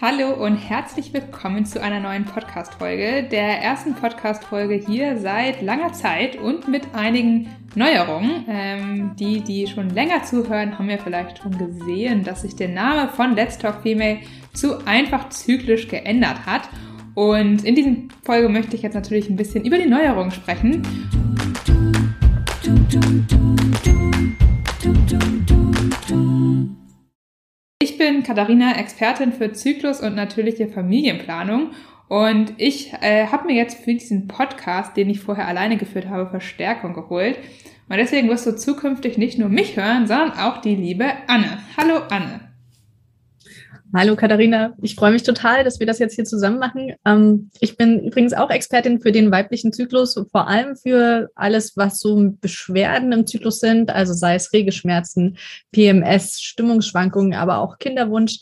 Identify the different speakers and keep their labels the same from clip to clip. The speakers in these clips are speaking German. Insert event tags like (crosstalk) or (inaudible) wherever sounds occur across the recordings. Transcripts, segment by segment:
Speaker 1: Hallo und herzlich willkommen zu einer neuen Podcast-Folge, der ersten Podcast-Folge hier seit langer Zeit und mit einigen Neuerungen. Ähm, die, die schon länger zuhören, haben ja vielleicht schon gesehen, dass sich der Name von Let's Talk Female zu einfach zyklisch geändert hat. Und in dieser Folge möchte ich jetzt natürlich ein bisschen über die Neuerungen sprechen. Ich bin Katharina, Expertin für Zyklus und natürliche Familienplanung. Und ich äh, habe mir jetzt für diesen Podcast, den ich vorher alleine geführt habe, Verstärkung geholt. Und deswegen wirst du zukünftig nicht nur mich hören, sondern auch die liebe Anne. Hallo Anne.
Speaker 2: Hallo Katharina, ich freue mich total, dass wir das jetzt hier zusammen machen. Ähm, ich bin übrigens auch Expertin für den weiblichen Zyklus, vor allem für alles, was so Beschwerden im Zyklus sind, also sei es Regelschmerzen, PMS, Stimmungsschwankungen, aber auch Kinderwunsch.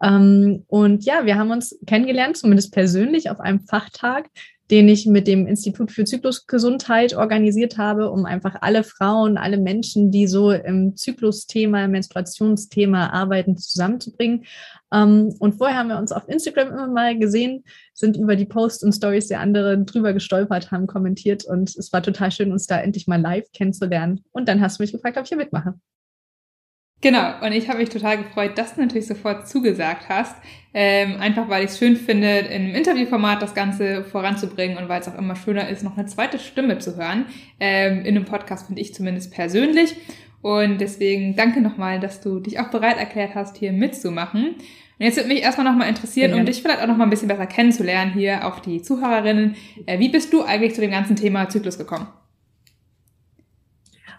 Speaker 2: Ähm, und ja, wir haben uns kennengelernt, zumindest persönlich, auf einem Fachtag den ich mit dem Institut für Zyklusgesundheit organisiert habe, um einfach alle Frauen, alle Menschen, die so im Zyklusthema, Menstruationsthema arbeiten, zusammenzubringen. Ähm, und vorher haben wir uns auf Instagram immer mal gesehen, sind über die Posts und Stories der anderen drüber gestolpert, haben kommentiert und es war total schön, uns da endlich mal live kennenzulernen. Und dann hast du mich gefragt, ob ich hier mitmache.
Speaker 1: Genau, und ich habe mich total gefreut, dass du natürlich sofort zugesagt hast. Ähm, einfach weil ich es schön finde, in einem Interviewformat das Ganze voranzubringen und weil es auch immer schöner ist, noch eine zweite Stimme zu hören. Ähm, in einem Podcast finde ich zumindest persönlich. Und deswegen danke nochmal, dass du dich auch bereit erklärt hast, hier mitzumachen. Und jetzt würde mich erstmal nochmal interessieren, ja. um dich vielleicht auch nochmal ein bisschen besser kennenzulernen hier auf die Zuhörerinnen. Äh, wie bist du eigentlich zu dem ganzen Thema Zyklus gekommen?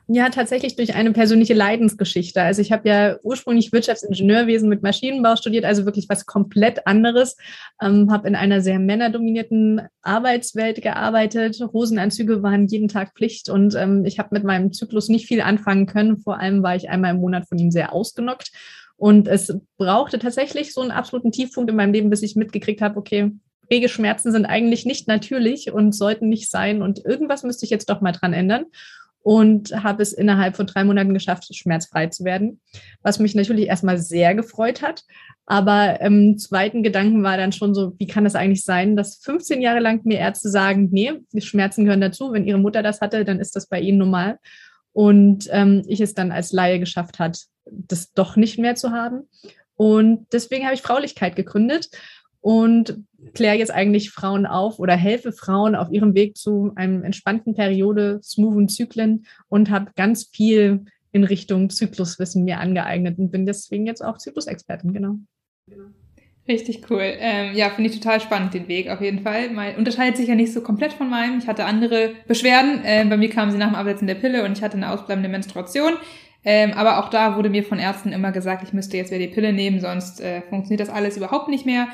Speaker 2: Ja, tatsächlich durch eine persönliche Leidensgeschichte. Also ich habe ja ursprünglich Wirtschaftsingenieurwesen mit Maschinenbau studiert, also wirklich was komplett anderes. Ähm, habe in einer sehr männerdominierten Arbeitswelt gearbeitet. Hosenanzüge waren jeden Tag Pflicht und ähm, ich habe mit meinem Zyklus nicht viel anfangen können. Vor allem war ich einmal im Monat von ihm sehr ausgenockt. Und es brauchte tatsächlich so einen absoluten Tiefpunkt in meinem Leben, bis ich mitgekriegt habe, okay, Regelschmerzen sind eigentlich nicht natürlich und sollten nicht sein und irgendwas müsste ich jetzt doch mal dran ändern und habe es innerhalb von drei Monaten geschafft, schmerzfrei zu werden, was mich natürlich erstmal sehr gefreut hat. Aber im zweiten Gedanken war dann schon so, wie kann das eigentlich sein, dass 15 Jahre lang mir Ärzte sagen, nee, Schmerzen gehören dazu. Wenn ihre Mutter das hatte, dann ist das bei ihnen normal. Und ähm, ich es dann als Laie geschafft hat, das doch nicht mehr zu haben. Und deswegen habe ich Fraulichkeit gegründet und kläre jetzt eigentlich Frauen auf oder helfe Frauen auf ihrem Weg zu einem entspannten Periode, smoothen Zyklen und habe ganz viel in Richtung Zykluswissen mir angeeignet und bin deswegen jetzt auch Zyklusexpertin, genau.
Speaker 1: Richtig cool. Ähm, ja, finde ich total spannend, den Weg auf jeden Fall. Mal, unterscheidet sich ja nicht so komplett von meinem. Ich hatte andere Beschwerden. Ähm, bei mir kamen sie nach dem Absetzen der Pille und ich hatte eine ausbleibende Menstruation. Ähm, aber auch da wurde mir von Ärzten immer gesagt, ich müsste jetzt wieder die Pille nehmen, sonst äh, funktioniert das alles überhaupt nicht mehr.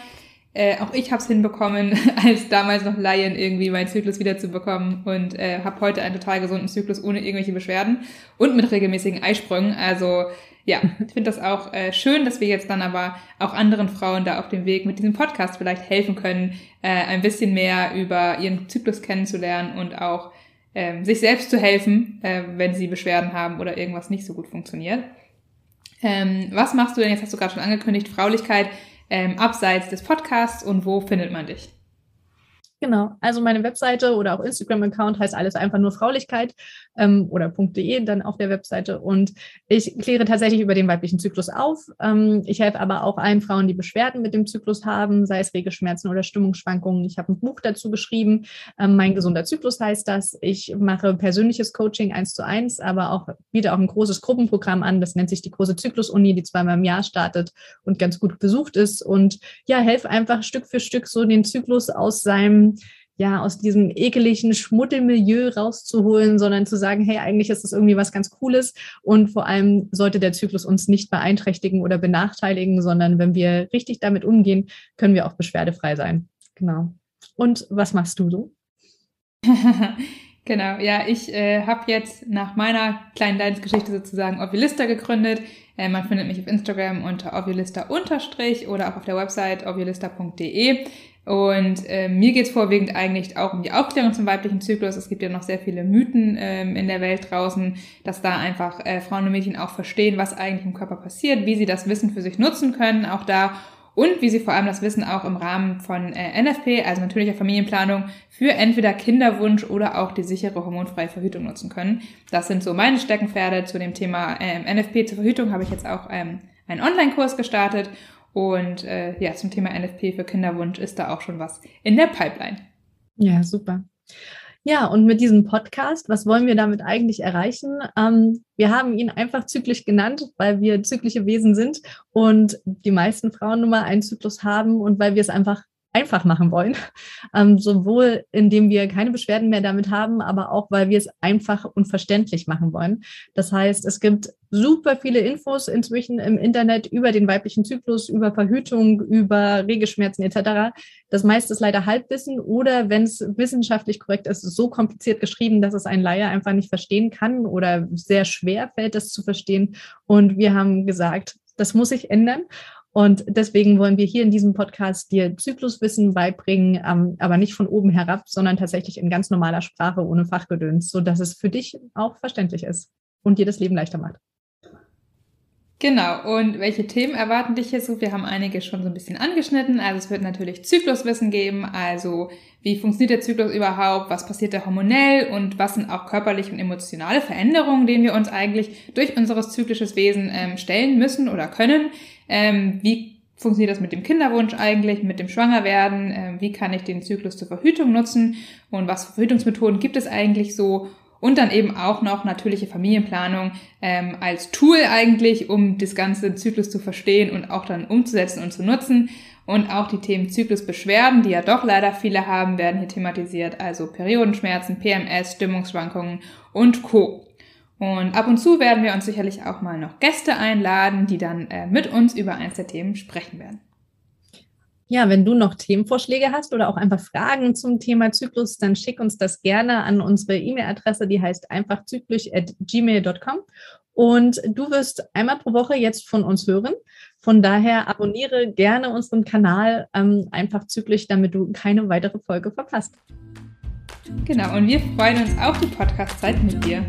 Speaker 1: Äh, auch ich habe es hinbekommen, (laughs) als damals noch Laien irgendwie meinen Zyklus wiederzubekommen und äh, habe heute einen total gesunden Zyklus ohne irgendwelche Beschwerden und mit regelmäßigen Eisprüngen. Also ja, (laughs) ich finde das auch äh, schön, dass wir jetzt dann aber auch anderen Frauen da auf dem Weg mit diesem Podcast vielleicht helfen können, äh, ein bisschen mehr über ihren Zyklus kennenzulernen und auch ähm, sich selbst zu helfen, äh, wenn sie Beschwerden haben oder irgendwas nicht so gut funktioniert. Ähm, was machst du denn, jetzt hast du gerade schon angekündigt, Fraulichkeit ähm, abseits des Podcasts und wo findet man dich?
Speaker 2: Genau, also meine Webseite oder auch Instagram-Account heißt alles einfach nur Fraulichkeit ähm, oder .de dann auf der Webseite und ich kläre tatsächlich über den weiblichen Zyklus auf. Ähm, ich helfe aber auch allen Frauen, die Beschwerden mit dem Zyklus haben, sei es Regelschmerzen oder Stimmungsschwankungen. Ich habe ein Buch dazu geschrieben, ähm, mein gesunder Zyklus heißt das. Ich mache persönliches Coaching eins zu eins, aber auch wieder auch ein großes Gruppenprogramm an, das nennt sich die große Zyklus-Uni, die zweimal im Jahr startet und ganz gut besucht ist und ja, helfe einfach Stück für Stück so den Zyklus aus seinem ja, aus diesem ekeligen Schmuddelmilieu rauszuholen, sondern zu sagen, hey, eigentlich ist das irgendwie was ganz Cooles und vor allem sollte der Zyklus uns nicht beeinträchtigen oder benachteiligen, sondern wenn wir richtig damit umgehen, können wir auch beschwerdefrei sein. Genau. Und was machst du so? (laughs)
Speaker 1: genau, ja, ich äh, habe jetzt nach meiner kleinen Leidensgeschichte sozusagen Ovilista gegründet. Äh, man findet mich auf Instagram unter ovilista- oder auch auf der Website ovilista.de. Und äh, mir geht's vorwiegend eigentlich auch um die Aufklärung zum weiblichen Zyklus. Es gibt ja noch sehr viele Mythen ähm, in der Welt draußen, dass da einfach äh, Frauen und Mädchen auch verstehen, was eigentlich im Körper passiert, wie sie das Wissen für sich nutzen können, auch da und wie sie vor allem das Wissen auch im Rahmen von äh, NFP, also natürlicher Familienplanung, für entweder Kinderwunsch oder auch die sichere hormonfreie Verhütung nutzen können. Das sind so meine Steckenpferde zu dem Thema ähm, NFP zur Verhütung habe ich jetzt auch ähm, einen Online-Kurs gestartet und äh, ja, zum Thema NFP für Kinderwunsch ist da auch schon was in der Pipeline.
Speaker 2: Ja, super. Ja, und mit diesem Podcast, was wollen wir damit eigentlich erreichen? Ähm, wir haben ihn einfach zyklisch genannt, weil wir zyklische Wesen sind und die meisten Frauen nun mal einen Zyklus haben und weil wir es einfach einfach machen wollen. Ähm, sowohl indem wir keine Beschwerden mehr damit haben, aber auch, weil wir es einfach und verständlich machen wollen. Das heißt, es gibt super viele Infos inzwischen im Internet über den weiblichen Zyklus, über Verhütung, über Regelschmerzen etc. Das meiste ist leider Halbwissen oder wenn es wissenschaftlich korrekt ist, so kompliziert geschrieben, dass es ein Laie einfach nicht verstehen kann oder sehr schwer fällt, das zu verstehen. Und wir haben gesagt, das muss sich ändern. Und deswegen wollen wir hier in diesem Podcast dir Zykluswissen beibringen, ähm, aber nicht von oben herab, sondern tatsächlich in ganz normaler Sprache ohne Fachgedöns, sodass es für dich auch verständlich ist und dir das Leben leichter macht.
Speaker 1: Genau, und welche Themen erwarten dich hier so? Wir haben einige schon so ein bisschen angeschnitten. Also es wird natürlich Zykluswissen geben, also wie funktioniert der Zyklus überhaupt, was passiert da hormonell und was sind auch körperliche und emotionale Veränderungen, denen wir uns eigentlich durch unser zyklisches Wesen ähm, stellen müssen oder können. Ähm, wie funktioniert das mit dem Kinderwunsch eigentlich, mit dem Schwangerwerden? Ähm, wie kann ich den Zyklus zur Verhütung nutzen? Und was für Verhütungsmethoden gibt es eigentlich so? Und dann eben auch noch natürliche Familienplanung ähm, als Tool eigentlich, um das ganze Zyklus zu verstehen und auch dann umzusetzen und zu nutzen. Und auch die Themen Zyklusbeschwerden, die ja doch leider viele haben, werden hier thematisiert. Also Periodenschmerzen, PMS, Stimmungsschwankungen und Co. Und ab und zu werden wir uns sicherlich auch mal noch Gäste einladen, die dann äh, mit uns über eins der Themen sprechen werden.
Speaker 2: Ja, wenn du noch Themenvorschläge hast oder auch einfach Fragen zum Thema Zyklus, dann schick uns das gerne an unsere E-Mail-Adresse, die heißt einfachzyklisch.gmail.com. Und du wirst einmal pro Woche jetzt von uns hören. Von daher abonniere gerne unseren Kanal ähm, einfach zyklisch, damit du keine weitere Folge verpasst.
Speaker 1: Genau, und wir freuen uns auf die Podcast-Zeit mit dir.